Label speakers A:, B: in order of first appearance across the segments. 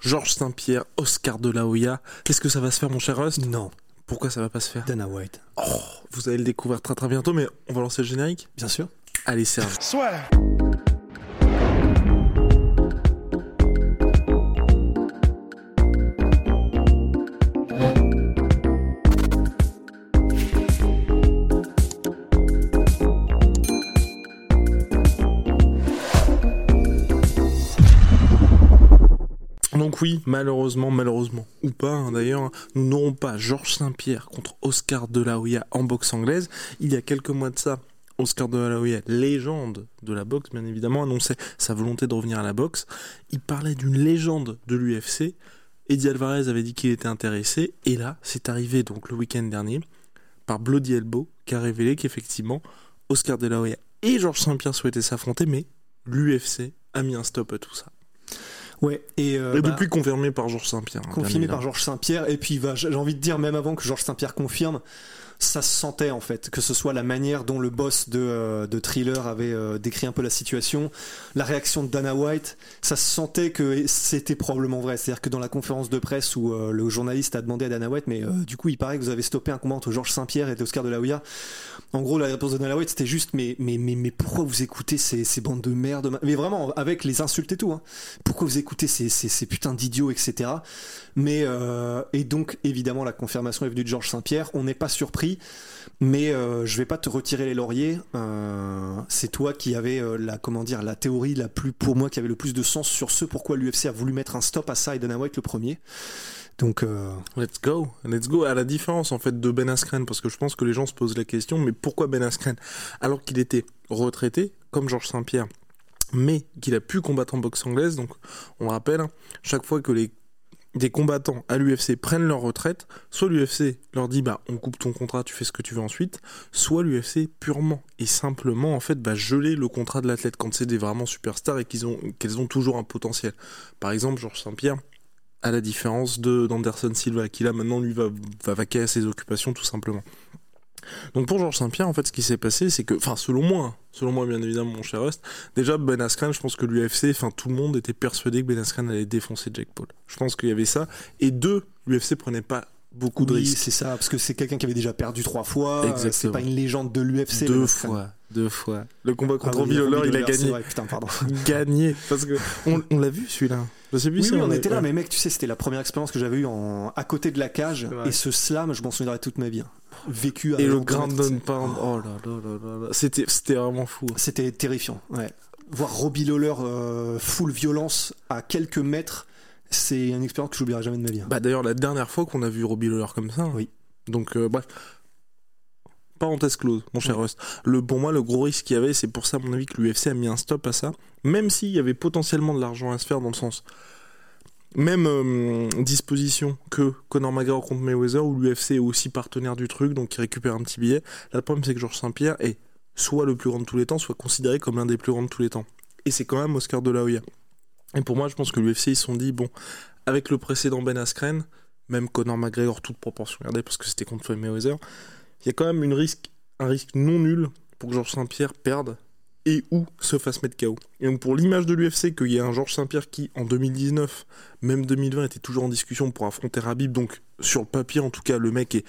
A: Georges Saint-Pierre, Oscar de la Hoya. Est-ce que ça va se faire, mon cher Rust?
B: Non.
A: Pourquoi ça va pas se faire?
B: Dana White.
A: Oh, vous allez le découvrir très très bientôt, mais on va lancer le générique?
B: Bien sûr.
A: Allez, Serge.
C: Soit.
A: Oui, malheureusement, malheureusement, ou pas hein, d'ailleurs, nous n'aurons pas Georges Saint-Pierre contre Oscar de la Hoya en boxe anglaise. Il y a quelques mois de ça, Oscar de la Hoya, légende de la boxe bien évidemment, annonçait sa volonté de revenir à la boxe. Il parlait d'une légende de l'UFC. Eddie Alvarez avait dit qu'il était intéressé, et là, c'est arrivé donc le week-end dernier par Bloody Elbow qui a révélé qu'effectivement Oscar de la Hoya et Georges Saint-Pierre souhaitaient s'affronter, mais l'UFC a mis un stop à tout ça.
B: Ouais, et, euh,
A: Et
B: bah,
A: depuis confirmé par Georges Saint-Pierre. hein,
B: confirmé par. Georges Saint-Pierre. Et puis, va- j'ai envie de dire, même avant que Georges Saint-Pierre confirme, ça se sentait en fait, que ce soit la manière dont le boss de, euh, Thriller avait euh, décrit un peu la situation, la réaction de Dana White, ça se sentait que c'était probablement vrai. C'est-à-dire que dans la conférence de presse où euh, le journaliste a demandé à Dana White, mais du coup, il paraît que vous avez stoppé un combat entre Georges Saint-Pierre et Oscar de la Hoya. En gros, la réponse de Dana White, c'était juste, mais, mais, mais, pourquoi vous écoutez ces, ces bandes de merde? Mais vraiment, avec les insultes et tout. Hein. Pourquoi vous écoutez ces, ces, putains d'idiots, etc. Mais, et donc, évidemment, la confirmation est venue de Georges Saint-Pierre. On n'est pas surpris, mais euh, je vais pas te retirer les lauriers. Euh, c'est toi qui avais euh, la, comment dire, la théorie la plus, pour moi, qui avait le plus de sens sur ce pourquoi l'UFC a voulu mettre un stop à ça et Dana White le premier. Donc, euh,
A: Let's go, let's go. À la différence en fait de Ben Askren, parce que je pense que les gens se posent la question, mais pourquoi Ben Askren? Alors qu'il était retraité, comme Georges Saint-Pierre, mais qu'il a pu combattre en boxe anglaise, donc on le rappelle, hein, chaque fois que les des combattants à l'UFC prennent leur retraite, soit l'UFC leur dit bah on coupe ton contrat, tu fais ce que tu veux ensuite, soit l'UFC purement et simplement en fait geler le contrat de l'athlète quand c'est des vraiment superstars et qu'ils ont qu'elles ont toujours un potentiel. Par exemple Georges Saint-Pierre, à la différence de d'Anderson Silva qui là maintenant lui va, va vaquer à ses occupations tout simplement. Donc pour Georges Saint-Pierre, en fait, ce qui s'est passé, c'est que, enfin, selon moi, hein, selon moi, bien évidemment, mon cher Rust, déjà, Ben Askren, je pense que l'UFC, enfin, tout le monde était persuadé que Ben Askren allait défoncer Jake Paul. Je pense qu'il y avait ça. Et deux, l'UFC prenait pas beaucoup de
B: oui,
A: risques.
B: c'est ça, parce que c'est quelqu'un qui avait déjà perdu trois fois. euh,
A: Exactement.
B: C'est pas une légende de l'UFC.
A: Deux
B: le
A: fois, deux fois. Le combat
B: Ah
A: contre
B: oui,
A: Robbie Lawler,
B: Robbie
A: il a gagné.
B: vrai, putain, pardon.
A: Gagné. Parce que, on, on l'a vu, celui-là. Je sais plus
B: Oui,
A: si
B: oui, on était là,
A: ouais.
B: mais mec, tu sais, c'était la première expérience que j'avais eue en... à côté de la cage. Et ce slam, je m'en souviendrai toute ma vie. hein. Vécu à
A: Et le
B: l'encontre,
A: ground
B: tu sais.
A: and pound, oh là là là là là. C'était, c'était vraiment fou.
B: C'était terrifiant, ouais. Voir Robbie Lawler euh, full violence à quelques mètres, c'est une expérience que j'oublierai jamais de ma vie. hein.
A: Bah d'ailleurs la dernière fois qu'on a vu Robbie Lawler comme ça. hein.
B: Oui.
A: Donc euh, bref. Parenthèse close, mon cher Rust. Le, pour moi, le gros risque qu'il y avait, c'est pour ça, à mon avis, que l'UFC a mis un stop à ça. Même s'il y avait potentiellement de l'argent à se faire dans le sens. Même euh, disposition que Conor McGregor contre Mayweather, où l'UFC est aussi partenaire du truc, donc il récupère un petit billet. Là, le problème, c'est que Georges Saint-Pierre est soit le plus grand de tous les temps, soit considéré comme l'un des plus grands de tous les temps. Et c'est quand même Oscar de la Hoya. Et pour moi, je pense que l'UFC, ils se sont dit, bon, avec le précédent Ben Askren, même Conor McGregor, toute proportion gardée, parce que c'était contre Floyd Mayweather, il y a quand même un risque non nul pour que Georges Saint-Pierre perde et ou se fasse mettre KO. Et donc pour l'image de l'UFC, qu'il y ait un Georges Saint-Pierre qui, en 2019, même 2020, était toujours en discussion pour affronter Rabib, donc sur le papier, en tout cas, le mec est...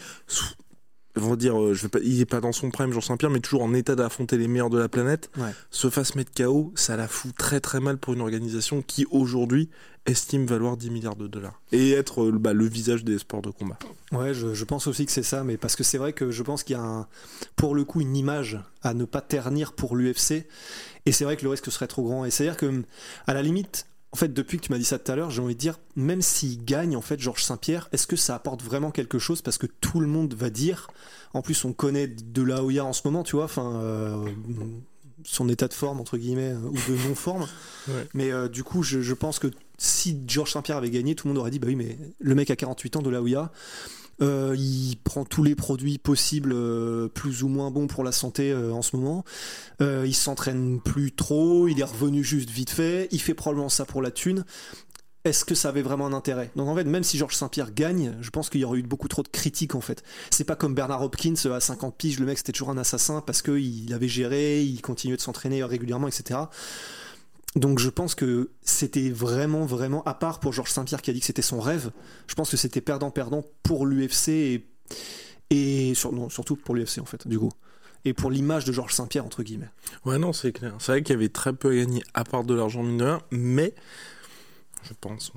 A: va dire, euh, je vais pas, il est pas dans son prime, Georges Saint-Pierre, mais toujours en état d'affronter les meilleurs de la planète.
B: Ouais.
A: Se fasse mettre KO, ça la fout très très mal pour une organisation qui aujourd'hui estime valoir 10 milliards de dollars. Et être euh, bah, le visage des sports de combat.
B: Ouais, je, je pense aussi que c'est ça, mais parce que c'est vrai que je pense qu'il y a un, pour le coup une image à ne pas ternir pour l'UFC, et c'est vrai que le risque serait trop grand. Et c'est-à-dire que, à la limite, en fait, depuis que tu m'as dit ça tout à l'heure, j'ai envie de dire, même s'il gagne, en fait, Georges Saint-Pierre, est-ce que ça apporte vraiment quelque chose? Parce que tout le monde va dire, en plus, on connaît de la Hoya en ce moment, tu vois, enfin. euh, son état de forme entre guillemets ou de non forme.
A: Ouais.
B: Mais euh, du coup, je, je pense que si Georges Saint-Pierre avait gagné, tout le monde aurait dit bah oui, mais le mec a 48 ans de la Ouya. Euh, il prend tous les produits possibles, euh, plus ou moins bons pour la santé euh, en ce moment. Il s'entraîne plus trop, il est revenu juste vite fait. Il fait probablement ça pour la thune. Est-ce que ça avait vraiment un intérêt? Donc en fait, même si Georges Saint-Pierre gagne, je pense qu'il y aurait eu beaucoup trop de critiques en fait. C'est pas comme Bernard Hopkins à 50 piges, le mec c'était toujours un assassin parce qu'il avait géré, il continuait de s'entraîner régulièrement, etc. Donc je pense que c'était vraiment, vraiment, à part pour Georges Saint-Pierre qui a dit que c'était son rêve, je pense que c'était perdant-perdant pour l'UFC et, surtout pour l'UFC en fait, du coup. Et pour l'image de Georges Saint-Pierre, entre guillemets.
A: Ouais, non, c'est clair. C'est vrai qu'il y avait très peu à gagner, à part de l'argent mine de rien, mais je pense.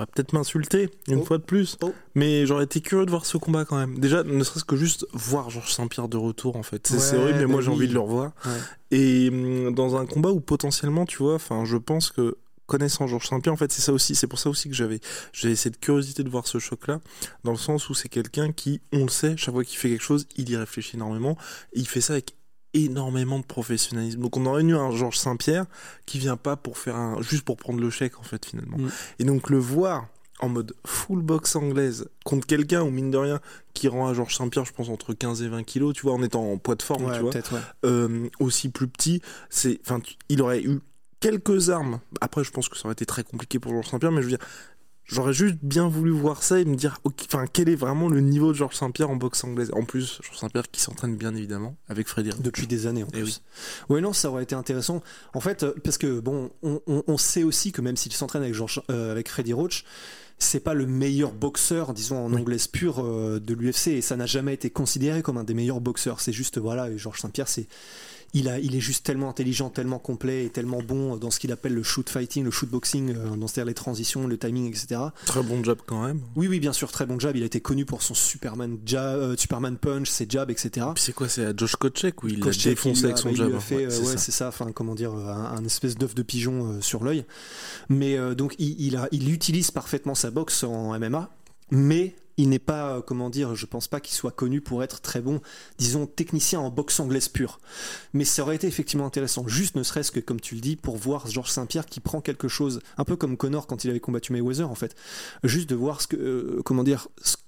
A: Va peut-être m'insulter une
B: Oh.
A: fois de plus,
B: Oh.
A: mais j'aurais été curieux de voir ce combat quand même. Déjà, ne serait-ce que juste voir Georges Saint-Pierre de retour en fait. C'est
B: Ouais,
A: horrible, mais
B: bah
A: moi j'ai
B: oui.
A: envie de le revoir.
B: Ouais.
A: Et hum, dans un combat où potentiellement, tu vois, enfin, je pense que connaissant Georges Saint-Pierre, en fait, c'est ça aussi, c'est pour ça aussi que j'avais, j'avais cette curiosité de voir ce choc-là, dans le sens où c'est quelqu'un qui, on le sait, chaque fois qu'il fait quelque chose, il y réfléchit énormément, et il fait ça avec énormément de professionnalisme. Donc on aurait eu un Georges Saint-Pierre qui vient pas pour faire un, juste pour prendre le chèque, en fait, finalement.
B: Mm.
A: Et donc le voir en mode full box anglaise contre quelqu'un ou mine de rien qui rend à Georges Saint-Pierre je pense entre 15 et 20 kilos tu vois en étant en poids de forme
B: Ouais,
A: tu vois
B: ouais.
A: euh, aussi plus petit, c'est, enfin, il aurait eu quelques armes. Après, je pense que ça aurait été très compliqué pour Georges Saint-Pierre, mais je veux dire, j'aurais juste bien voulu voir ça et me dire, enfin, quel est vraiment le niveau de Georges Saint-Pierre en boxe anglaise? En plus, Georges Saint-Pierre qui s'entraîne bien évidemment avec Frédéric.
B: Depuis des années en
A: Eh
B: plus. Ouais, non, ça aurait été intéressant. En fait, euh, parce que bon, on, on- on sait aussi que même s'il s'entraîne avec, Georges- euh, avec Freddy Roach, c'est pas le meilleur boxeur, disons en
A: Oui.
B: anglaise pure euh, de l'UFC, et ça n'a jamais été considéré comme un des meilleurs boxeurs. C'est juste, voilà, et Georges Saint-Pierre, c'est. Il, a, il est juste tellement intelligent, tellement complet et tellement bon dans ce qu'il appelle le shoot fighting, le shoot boxing, euh, dans- c'est-à-dire les transitions, le timing, etc.
A: Très bon job quand même.
B: Oui, oui, bien sûr, très bon jab. Il a été connu pour son Superman, jab, euh, Superman punch, ses jabs, etc.
A: C'est quoi, c'est à Josh Koscheck où il l'a
B: Koscheck,
A: défoncé
B: il
A: avec
B: a-
A: son
B: a
A: jab. hein.
B: fait,
A: Ouais,
B: euh,
A: c'est
B: ouais,
A: ça.
B: c'est ça. Enfin, comment dire, un, un espèce d'œuf de pigeon euh, sur l'œil. Mais donc, il, il a, il utilise parfaitement sa boxe en MMA, mais il n'est pas, euh, comment dire, je pense pas qu'il soit connu pour être très bon, disons, technicien en boxe anglaise pure. Mais ça aurait été effectivement intéressant, juste ne serait-ce que, comme tu le dis, pour voir Georges Saint-Pierre qui prend quelque chose, un peu comme Connor quand il avait combattu Mayweather, en fait. Juste de voir ce euh,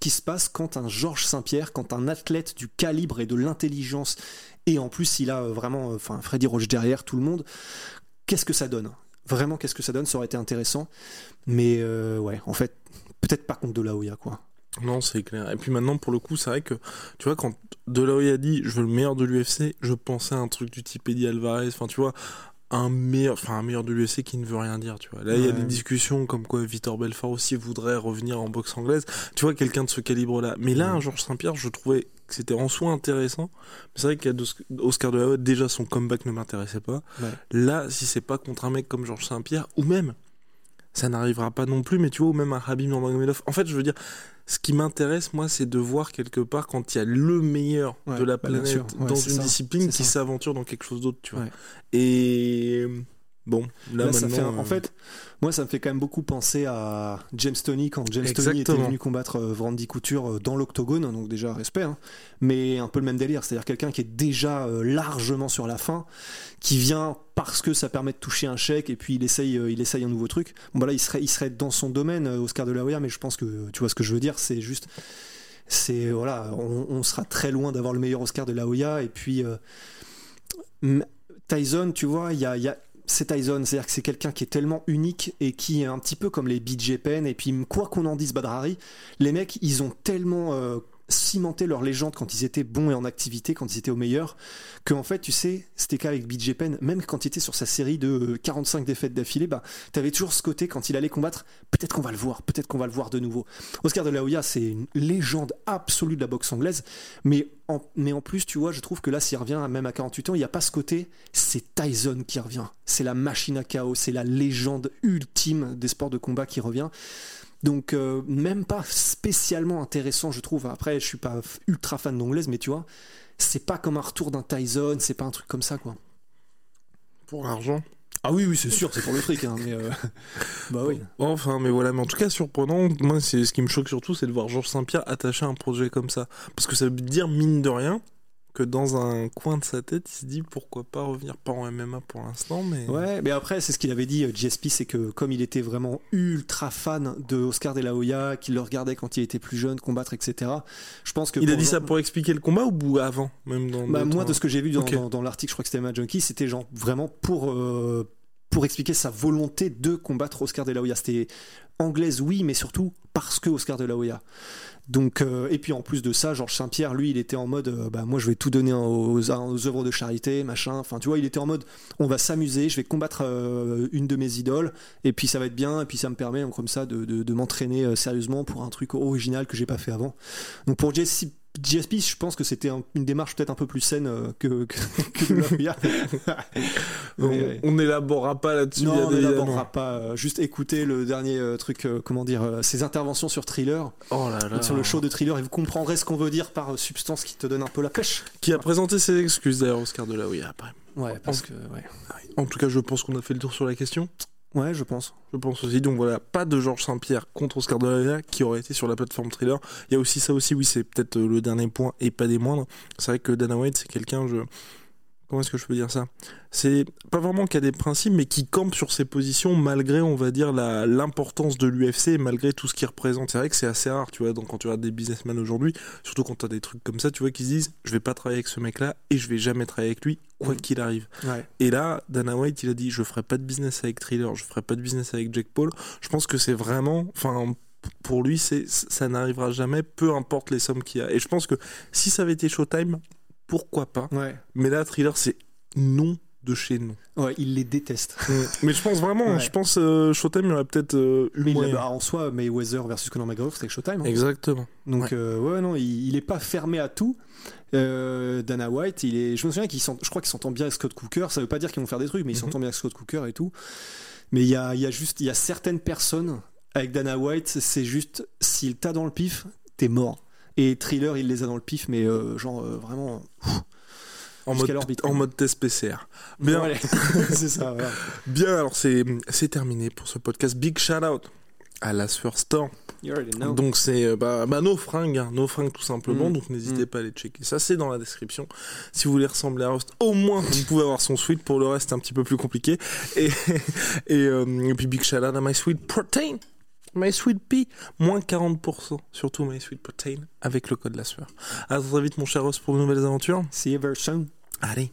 B: qui se passe quand un Georges Saint-Pierre, quand un athlète du calibre et de l'intelligence, et en plus il a euh, vraiment, enfin, Freddy Roach derrière tout le monde, qu'est-ce que ça donne? Vraiment, qu'est-ce que ça donne? Ça aurait été intéressant. Mais ouais, en fait, peut-être pas contre De La Hoya, quoi.
A: Non, c'est clair. Et puis maintenant, pour le coup, c'est vrai que, tu vois, quand De La Hoya a dit je veux le meilleur de l'UFC, je pensais à un truc du type Eddie Alvarez, enfin, tu vois, un meilleur, enfin, un meilleur de l'UFC qui ne veut rien dire, tu vois. Là, il y a des discussions comme quoi Vitor Belfort aussi voudrait revenir en boxe anglaise. Tu vois, quelqu'un de ce calibre-là. Mais là,
B: Ouais.
A: un Georges Saint-Pierre, je trouvais que c'était en soi intéressant. C'est vrai qu'il y a dos- Oscar de la Hoya, déjà son comeback ne m'intéressait pas.
B: Ouais.
A: Là, si c'est pas contre un mec comme Georges Saint-Pierre, ou même, ça n'arrivera pas non plus, mais tu vois, ou même un Habib Nurmagomedov. En fait, je veux dire, ce qui m'intéresse, moi, c'est de voir quelque part quand il y a le meilleur
B: Ouais,
A: de la
B: bah,
A: planète.
B: Ouais,
A: dans une
B: ça,
A: discipline qui s'aventure dans quelque chose d'autre, tu vois.
B: Ouais.
A: Et bon, là,
B: Là, ça fait un-
A: euh,
B: En fait, moi, ça me fait quand même beaucoup penser à James Tony quand James Tony était venu combattre euh, Randy Couture euh, dans l'octogone, donc déjà respect, hein. mais un peu le même délire, c'est-à-dire quelqu'un qui est déjà euh, largement sur la fin, qui vient parce que ça permet de toucher un chèque et puis il essaye, il essaye un nouveau truc. Bon, bah là, il serait, il serait dans son domaine, Oscar de la Hoya, mais je pense que tu vois ce que je veux dire, c'est juste. C'est voilà, on, on sera très loin d'avoir le meilleur Oscar de la Hoya et puis euh, Tyson, tu vois, il y a, il y a- c'est Tyson, c'est-à-dire que c'est quelqu'un qui est tellement unique et qui est un petit peu comme les BJ Penn et puis quoi qu'on en dise Badrari, les mecs ils ont tellement euh, cimenté leur légende quand ils étaient bons et en activité, quand ils étaient au meilleur, que en fait tu sais, c'était qu'avec BJ Penn, même quand il était sur sa série de euh, 45 défaites d'affilée, bah t'avais toujours ce côté quand il allait combattre, peut-être qu'on va le voir, peut-être qu'on va le voir de nouveau. Oscar de la Hoya c'est une légende absolue de la boxe anglaise, mais en, mais en plus tu vois, je trouve que là s'il revient même à 48 ans, il n'y a pas ce côté, c'est Tyson qui revient, c'est la machine à chaos, c'est la légende ultime des sports de combat qui revient. Donc euh, même pas spécialement intéressant, je trouve. Après, je suis pas ultra fan d'anglaise, mais tu vois, c'est pas comme un retour d'un Tyson, c'est pas un truc comme ça, quoi.
A: pour l'argent.
B: Ah oui, oui, c'est sûr, c'est pour le fric, hein, mais euh, bah oui.
A: Enfin, mais voilà, mais en tout cas, surprenant, moi, c'est ce qui me choque surtout, c'est de voir Georges Saint-Pierre attaché à un projet comme ça. Parce que ça veut dire, mine de rien, que dans un coin de sa tête, il se dit pourquoi pas revenir pas en MMA pour l'instant, mais
B: Ouais, mais après, c'est ce qu'il avait dit, euh, GSP, c'est que comme il était vraiment ultra fan de Oscar De La Hoya, qu'il le regardait quand il était plus jeune, combattre, etc. Je pense que.
A: il a dit ça pour expliquer le combat ou avant, même dans
B: Bah, moi, de ce que j'ai vu dans,
A: Ok.
B: dans- dans l'article, je crois que c'était Mad Junkie, c'était genre vraiment pour, euh, pour expliquer sa volonté de combattre Oscar De La Hoya. C'était anglaise, oui, mais surtout parce que Oscar De La Hoya. Donc, euh, et puis en plus de ça, Georges Saint-Pierre, lui, il était en mode, euh, bah moi, je vais tout donner aux, aux œuvres de charité, machin. Enfin, tu vois, il était en mode, on va s'amuser, je vais combattre euh, une de mes idoles, et puis ça va être bien, et puis ça me permet comme ça de, de- m'entraîner sérieusement pour un truc original que j'ai pas fait avant. Donc pour JSP, GSP, je pense que c'était un- une démarche peut-être un peu plus saine euh, que, que, que de la Hoya.
A: on,
B: Mais, ouais.
A: on n'élaborera pas là-dessus.
B: Non, on n'élaborera pas. euh, juste écouter le dernier euh, truc, euh, comment dire, euh, ses interventions sur Thriller,
A: Oh là là.
B: sur le show de Thriller, et vous comprendrez ce qu'on veut dire par euh, substance qui te donne un peu la pêche.
A: Qui a présenté ses excuses d'ailleurs, Oscar de la Hoya après.
B: Ouais, parce que, ouais.
A: En tout cas, je pense qu'on a fait le tour sur la question.
B: Ouais, je pense.
A: Je pense aussi. Donc voilà, pas de Georges Saint-Pierre contre Oscar de la Hoya qui aurait été sur la plateforme Thriller. Il y a aussi ça aussi, oui, c'est peut-être euh, le dernier point et pas des moindres. C'est vrai que Dana White, c'est quelqu'un, je. Comment est-ce que je peux dire ça? C'est pas vraiment qu'il a des principes, mais qui campe sur ses positions malgré, on va dire, l'importance de l'UFC et malgré tout ce qu'il représente. C'est vrai que c'est assez rare, tu vois, donc quand tu regardes des businessmen aujourd'hui, surtout quand tu as des trucs comme ça, tu vois, qui se disent je vais pas travailler avec ce mec-là et je vais jamais travailler avec lui, quoi
B: Mhm.
A: qu'il arrive.
B: Ouais.
A: Et là, Dana White, il a dit je ferai pas de business avec Thriller, je ferai pas de business avec Jack Paul. Je pense que c'est vraiment, enfin, pour lui, c'est ça n'arrivera jamais, peu importe les sommes qu'il y a. Et je pense que si ça avait été Showtime, pourquoi pas.
B: Ouais.
A: Mais là, Thriller, c'est non de chez nous.
B: Ouais, il les déteste.
A: Mais je pense vraiment,
B: Ouais.
A: je pense euh, Showtime, il y aurait peut-être euh, eu
B: Mais
A: moyen.
B: a- en soi, Mayweather versus Conor McGregor, c'était Showtime. hein.
A: Exactement.
B: Donc,
A: Ouais.
B: euh, ouais, non, il, il est pas fermé à tout. Euh, Dana White, il est, je me souviens qu'il je crois qu'il s'entend bien avec Scott Cooker. Ça veut pas dire qu'ils vont faire des trucs, mais il
A: Mhm.
B: s'entend bien avec Scott Cooker et tout. Mais il y a, il y a juste, il y a certaines personnes avec Dana White, c'est juste s'il t'a dans le pif, t'es mort. Et Thriller, il les a dans le pif, mais euh, genre euh, vraiment.
A: En mode,
B: l'orbite.
A: en mode test PCR. Bien.
B: Ouais, c'est ça. voilà.
A: Bien, alors c'est terminé pour ce podcast. Big shout out à la Sueur Store.
B: You already know.
A: Donc c'est euh, bah, bah, nos fringues, hein, nos fringues tout simplement.
B: Mm.
A: Donc n'hésitez
B: Mm.
A: pas à les checker. Ça c'est dans la description. Si vous voulez ressembler à Rust, au moins vous pouvez avoir son sweat. Pour le reste, c'est un petit peu plus compliqué. Et et, euh, et puis big shout out à My Sweet Protein. My Sweet Pea, moins 40%, surtout My Sweet Protein, avec le code la sueur. À très vite mon cher Ross pour de nouvelles aventures.
B: See you very soon.
A: Allez.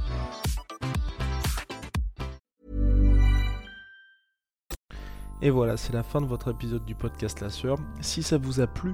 D: Et voilà, c'est la fin de votre épisode du podcast La Sœur. Si ça vous a plu,